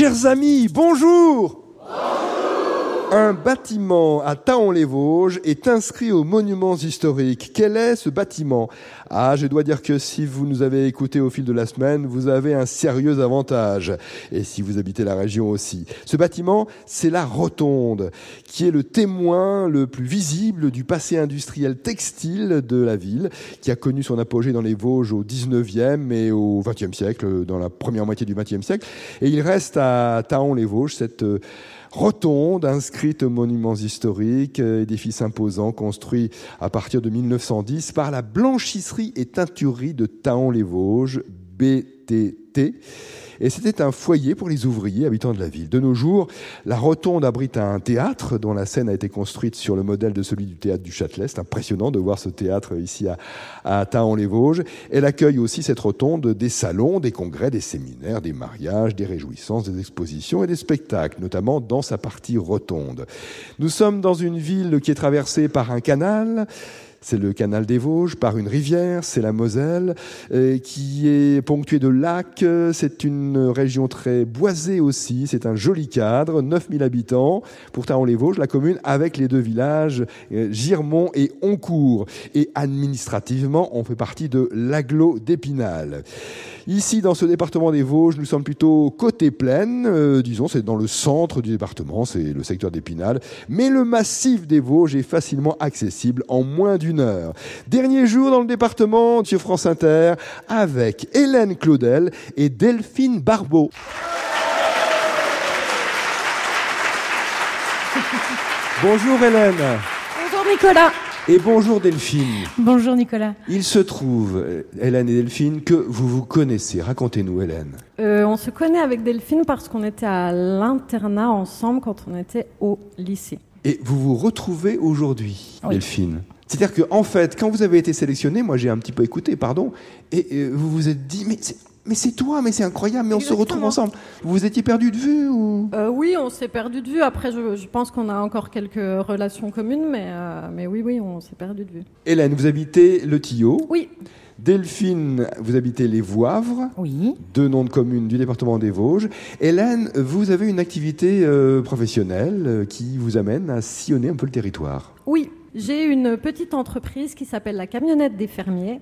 Chers amis, bonjour un bâtiment à Taon-les-Vosges est inscrit aux monuments historiques. Quel est ce bâtiment? Ah, je dois dire que si vous nous avez écoutés au fil de la semaine, vous avez un sérieux avantage. Et si vous habitez la région aussi. Ce bâtiment, c'est la Rotonde, qui est le témoin le plus visible du passé industriel textile de la ville, qui a connu son apogée dans les Vosges au 19e et au 20e siècle, dans la première moitié du 20e siècle. Et il reste à Taon-les-Vosges cette rotonde inscrite aux monuments historiques, euh, édifice imposant construit à partir de 1910 par la blanchisserie et teinturerie de Taon-les-Vosges, BTT et c'était un foyer pour les ouvriers habitants de la ville. De nos jours, la Rotonde abrite un théâtre dont la scène a été construite sur le modèle de celui du théâtre du Châtelet. C'est impressionnant de voir ce théâtre ici à, à les vosges Elle accueille aussi cette rotonde des salons, des congrès, des séminaires, des mariages, des réjouissances, des expositions et des spectacles, notamment dans sa partie rotonde. Nous sommes dans une ville qui est traversée par un canal c'est le canal des Vosges, par une rivière, c'est la Moselle, euh, qui est ponctuée de lacs. C'est une région très boisée aussi. C'est un joli cadre, 9000 habitants. Pourtant, les Vosges, la commune avec les deux villages, euh, Girmont et Oncourt. Et administrativement, on fait partie de l'aglo d'Épinal. Ici, dans ce département des Vosges, nous sommes plutôt côté plaine, euh, disons, c'est dans le centre du département, c'est le secteur d'Épinal, mais le massif des Vosges est facilement accessible en moins d'une heure. Dernier jour dans le département sur France Inter avec Hélène Claudel et Delphine Barbeau. Bonjour Hélène. Bonjour Nicolas. Et bonjour Delphine. Bonjour Nicolas. Il se trouve, Hélène et Delphine, que vous vous connaissez. Racontez-nous Hélène. Euh, on se connaît avec Delphine parce qu'on était à l'internat ensemble quand on était au lycée. Et vous vous retrouvez aujourd'hui, Delphine? C'est-à-dire qu'en en fait, quand vous avez été sélectionné, moi j'ai un petit peu écouté, pardon, et euh, vous vous êtes dit, mais mais c'est toi, mais c'est incroyable, mais on se retrouve ensemble. Vous vous étiez perdu de vue ou? Euh, Oui, on s'est perdu de vue. Après, je, pense qu'on a encore quelques relations communes, mais, euh, mais oui, oui, on s'est perdu de vue. Hélène, vous habitez le Tillot Oui. Delphine, vous habitez les Voivres, oui. deux noms de communes du département des Vosges. Hélène, vous avez une activité euh, professionnelle qui vous amène à sillonner un peu le territoire. Oui, j'ai une petite entreprise qui s'appelle la Camionnette des Fermiers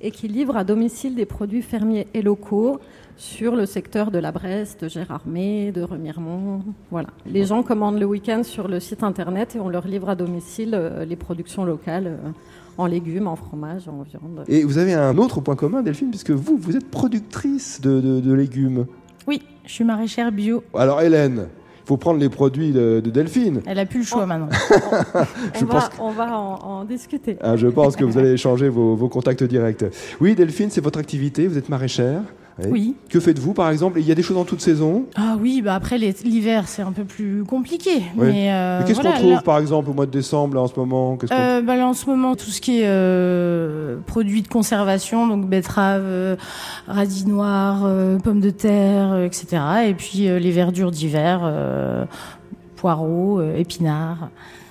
et qui livre à domicile des produits fermiers et locaux sur le secteur de la Bresse, de Gérardmer, de Remiremont. Voilà. Les gens commandent le week-end sur le site internet et on leur livre à domicile euh, les productions locales euh, en légumes, en fromage, en viande. Et vous avez un autre point commun, Delphine, puisque vous, vous êtes productrice de, de légumes. Oui, je suis maraîchère bio. Alors Hélène, faut prendre les produits de, Delphine. Elle a plus le choix maintenant. je on, va, on va en, discuter. Ah, je pense que vous allez échanger vos, vos contacts directs. Oui, Delphine, c'est votre activité. Vous êtes maraîchère. Oui. Que faites-vous, par exemple? Il y a des choses en toute saison Ah oui, bah après l'hiver, c'est un peu plus compliqué. Mais, euh, qu'est-ce qu'on trouve, par exemple, au mois de décembre, en ce moment? Euh, bah, En ce moment, tout ce qui est euh, produits de conservation, donc betteraves, radis noirs, pommes de terre, etc. Et puis les verdures d'hiver, poireaux, épinards.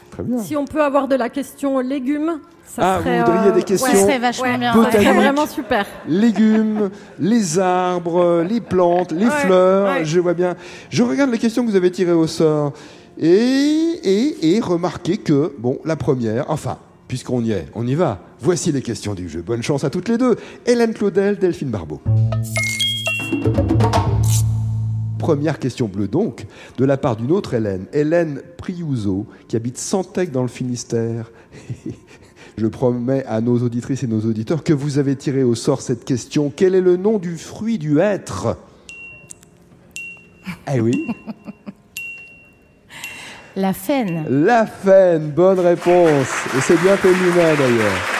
Très bien. Si on peut avoir de la question légumes ah, vous voudriez des questions ouais, serait vachement bien. vraiment super. Légumes, les arbres, les plantes, les fleurs. Je vois bien. Je regarde les questions que vous avez tirées au sort et, et, et remarquez que, bon, la première, enfin, puisqu'on y est, on y va. Voici les questions du jeu. Bonne chance à toutes les deux. Hélène Claudel, Delphine Barbeau. Première question bleue donc, de la part d'une autre Hélène, Hélène Priouzo, qui habite Santec dans le Finistère. Je promets à nos auditrices et nos auditeurs que vous avez tiré au sort cette question. Quel est le nom du fruit du hêtre? Eh oui. La faine. La faine, bonne réponse. Et c'est bien féminin d'ailleurs.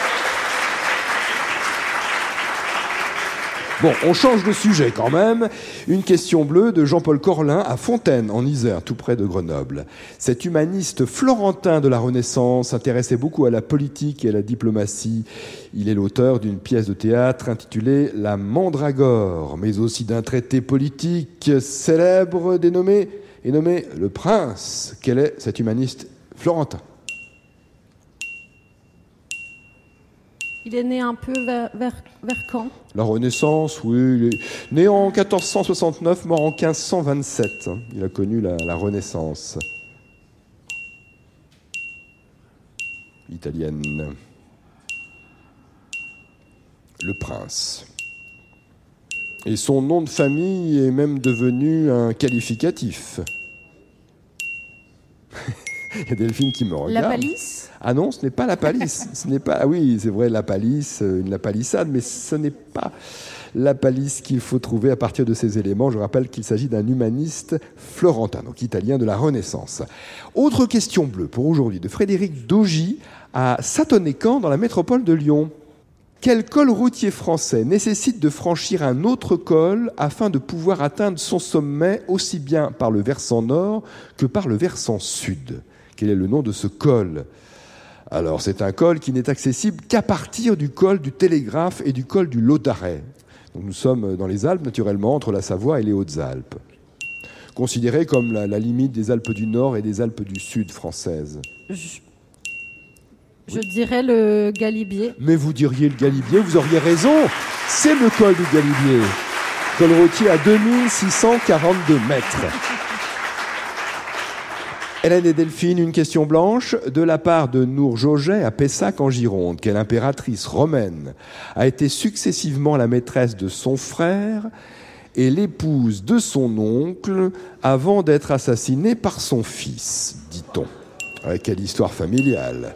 Bon, on change de sujet quand même. Une question bleue de Jean-Paul Corlin à Fontaine, en Isère, tout près de Grenoble. Cet humaniste florentin de la Renaissance s'intéressait beaucoup à la politique et à la diplomatie. Il est l'auteur d'une pièce de théâtre intitulée La Mandragore, mais aussi d'un traité politique célèbre dénommé, et nommé Le Prince. Quel est cet humaniste florentin? Il est né un peu vers, vers, quand? La Renaissance, oui. Il né en 1469, mort en 1527. Il a connu la, la Renaissance italienne. Le prince. Et son nom de famille est même devenu un qualificatif. Il y a Delphine qui me regarde. La palisse Ah non, ce n'est pas la palisse. ce n'est pas. Ah oui, c'est vrai, la palisse, euh, une la palissade, mais ce n'est pas la palisse qu'il faut trouver à partir de ces éléments. Je rappelle qu'il s'agit d'un humaniste florentin, donc italien de la Renaissance. Autre question bleue pour aujourd'hui de Frédéric Dogy à Satonécan dans la métropole de Lyon. Quel col routier français nécessite de franchir un autre col afin de pouvoir atteindre son sommet aussi bien par le versant nord que par le versant sud? Quel est le nom de ce col Alors, c'est un col qui n'est accessible qu'à partir du col du Télégraphe et du col du Laudaret. Donc, nous sommes dans les Alpes, naturellement, entre la Savoie et les Hautes-Alpes. Considéré comme la, la limite des Alpes du Nord et des Alpes du Sud françaises. Je, je dirais le Galibier. Mais vous diriez le Galibier, vous auriez raison. C'est le col du Galibier. Col routier à 2642 mètres. Hélène et Delphine, une question blanche de la part de Nour Joget à Pessac en Gironde. Quelle impératrice romaine a été successivement la maîtresse de son frère et l'épouse de son oncle avant d'être assassinée par son fils, dit-on? Quelle histoire familiale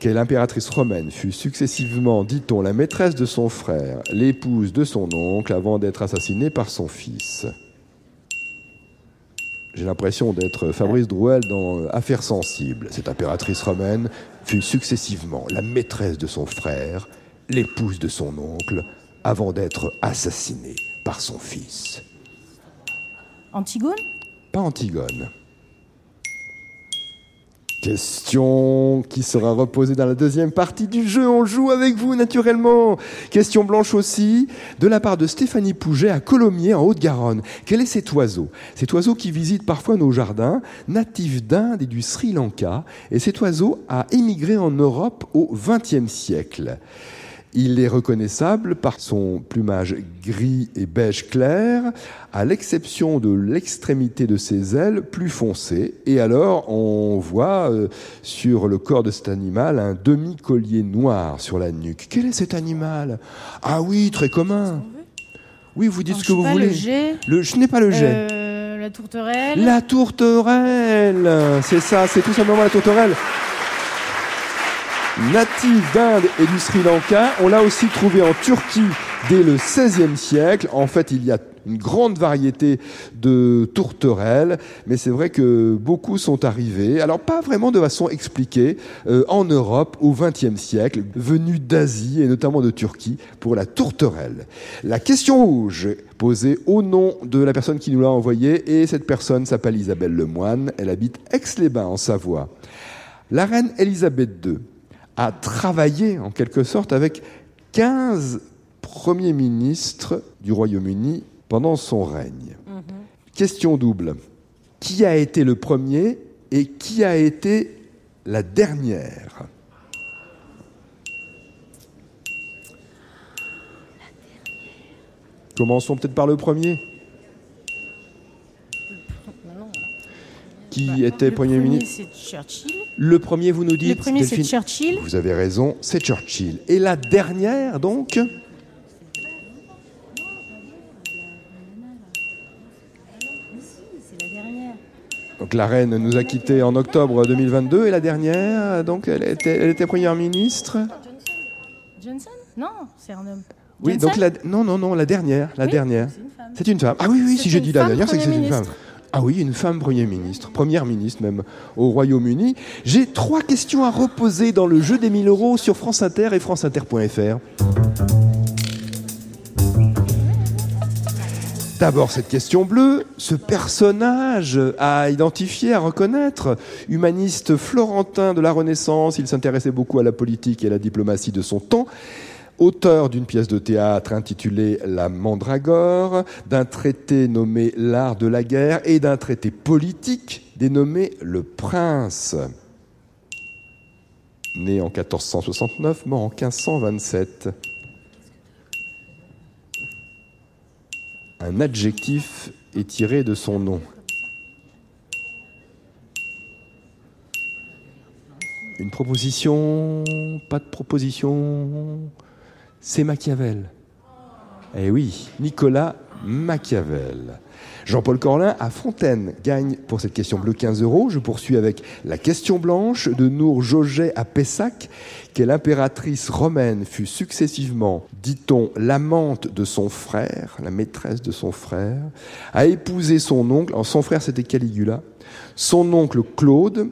quelle impératrice romaine fut successivement, dit-on, la maîtresse de son frère, l'épouse de son oncle, avant d'être assassinée par son fils? J'ai l'impression d'être Fabrice Drouel dans Affaires sensibles. Cette impératrice romaine fut successivement la maîtresse de son frère, l'épouse de son oncle, avant d'être assassinée par son fils. Antigone? Pas Antigone. Question qui sera reposée dans la deuxième partie du jeu. On joue avec vous naturellement. Question blanche aussi, de la part de Stéphanie Pouget à Colomiers en Haute-Garonne. Quel est cet oiseau? Cet oiseau qui visite parfois nos jardins, natif d'Inde et du Sri Lanka. Et cet oiseau a émigré en Europe au XXe siècle. Il est reconnaissable par son plumage gris et beige clair, à l'exception de l'extrémité de ses ailes plus foncées. Et alors, on voit euh, sur le corps de cet animal un demi-collier noir sur la nuque. Quel est cet animal? Ah oui, très commun. Oui, vous dites Alors, ce que vous voulez. Le jet, Le- je n'ai pas le jet. euh, la tourterelle. La tourterelle, c'est ça, c'est tout simplement la tourterelle. Native d'Inde et du Sri Lanka, on l'a aussi trouvée en Turquie dès le XVIe siècle. En fait, il y a une grande variété de tourterelles, mais c'est vrai que beaucoup sont arrivés, alors pas vraiment de façon expliquée, euh, en Europe au XXe siècle, venus d'Asie et notamment de Turquie pour la tourterelle. La question rouge posée au nom de la personne qui nous l'a envoyée, et cette personne s'appelle Isabelle Lemoine, elle habite Aix-les-Bains en Savoie. La reine Elisabeth II a travaillé en quelque sorte avec 15 premiers ministres du Royaume-Uni pendant son règne. Question double. Qui a été le premier et qui a été la dernière? Commençons peut-être par le premier. Qui était Le Premier ministre c'est Churchill. Le premier, vous nous dites Le premier, c'est Churchill. Vous avez raison, c'est Churchill. Et la dernière, donc C'est la dernière. Donc la reine nous a quittés en octobre 2022 et la dernière, donc elle était, elle était première ministre. Johnson? Non, c'est un homme. Oui, Johnson? donc la, non, non, non, la dernière, la Oui, dernière. C'est une femme. C'est une femme. Ah oui, oui, si j'ai dit la dernière, c'est que c'est une femme. Ah oui, une femme premier ministre, première ministre même au Royaume-Uni. J'ai trois questions à reposer dans le jeu des 1000 euros sur France Inter et franceinter.fr. D'abord cette question bleue, ce personnage à identifier, à reconnaître, humaniste florentin de la Renaissance, il s'intéressait beaucoup à la politique et à la diplomatie de son temps, auteur d'une pièce de théâtre intitulée La Mandragore, d'un traité nommé L'art de la guerre et d'un traité politique dénommé Le Prince. né en 1469, mort en 1527. Un adjectif est tiré de son nom. Une proposition? Pas de proposition? C'est Machiavel. Eh oui, Nicolas Machiavel. Jean-Paul Corlin à Fontaine gagne pour cette question bleue 15 euros. Je poursuis avec la question blanche de Nour Joget à Pessac. Quelle impératrice romaine fut successivement, dit-on, l'amante de son frère, la maîtresse de son frère, a épousé son oncle, son frère c'était Caligula, son oncle Claude,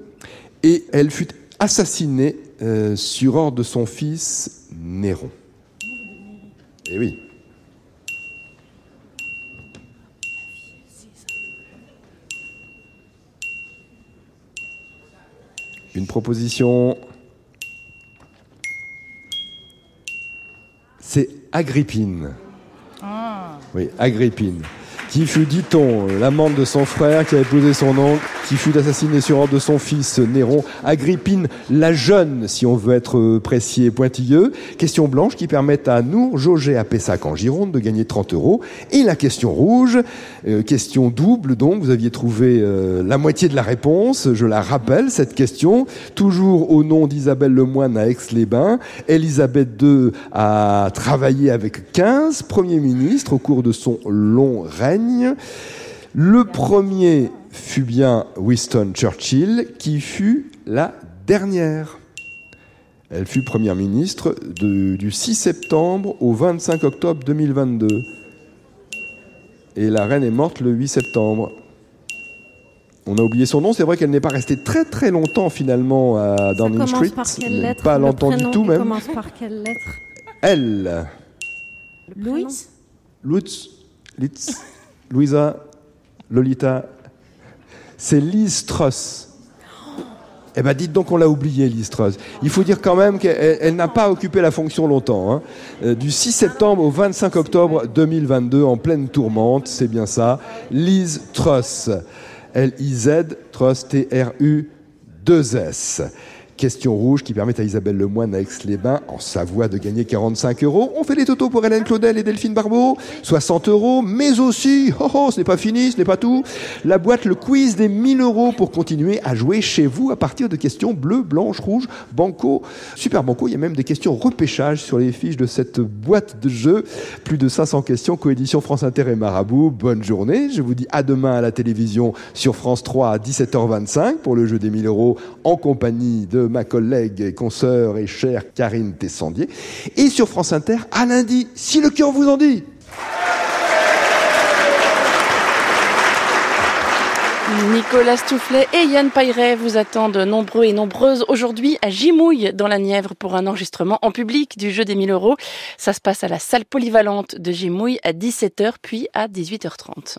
et elle fut assassinée euh, sur ordre de son fils Néron. Eh oui. Une proposition. C'est Agrippine. Ah. Oui, Agrippine. Qui fut, dit-on, l'amante de son frère qui a épousé son oncle qui fut assassiné sur ordre de son fils Néron, Agrippine la jeune, si on veut être euh, précis et pointilleux. Question blanche qui permet à nous, jauger à Pessac en Gironde, de gagner 30 euros. Et la question rouge, euh, question double donc, vous aviez trouvé euh, la moitié de la réponse, je la rappelle, cette question, toujours au nom d'Isabelle Lemoine à Aix-les-Bains. Elisabeth II a travaillé avec 15 premiers ministres au cours de son long règne. Le premier fut bien Winston Churchill, qui fut la dernière. Elle fut première ministre du 6 septembre au 25 octobre 2022. Et la reine est morte le 8 septembre. On a oublié son nom. C'est vrai qu'elle n'est pas restée très très longtemps finalement à Downing Street. Par quelle lettre pas longtemps du tout même. commence par quelle lettre Elle. Louis Lutz, Litz, Louisa, Lolita, c'est Liz Truss. Eh ben, dites donc, on l'a oublié, Liz Truss. Il faut dire quand même qu'elle n'a pas occupé la fonction longtemps. Hein. Euh, du 6 septembre au 25 octobre 2022, en pleine tourmente, c'est bien ça. Liz Truss. L-I-Z, Truss, T-R-U, 2-S. Question rouge qui permet à Isabelle Lemoine Aix-les-Bains, en Savoie, de gagner 45 euros. On fait les totaux pour Hélène Claudel et Delphine Barbeau. 60 euros, mais aussi, oh oh, ce n'est pas fini, ce n'est pas tout. La boîte, le quiz des 1000 euros pour continuer à jouer chez vous à partir de questions bleues, blanches, rouges, banco, super banco. Il y a même des questions repêchage sur les fiches de cette boîte de jeu. Plus de 500 questions, coédition France Inter et Marabout. Bonne journée. Je vous dis à demain à la télévision sur France 3 à 17h25 pour le jeu des 1000 euros en compagnie de ma collègue et consoeur et chère Karine Tessandier. Et sur France Inter, à lundi, si le cœur vous en dit. Nicolas Stoufflet et Yann Pailleret vous attendent nombreux et nombreuses aujourd'hui à Gimouille dans la Nièvre pour un enregistrement en public du jeu des 1000 euros. Ça se passe à la salle polyvalente de Gimouille à 17h puis à 18h30.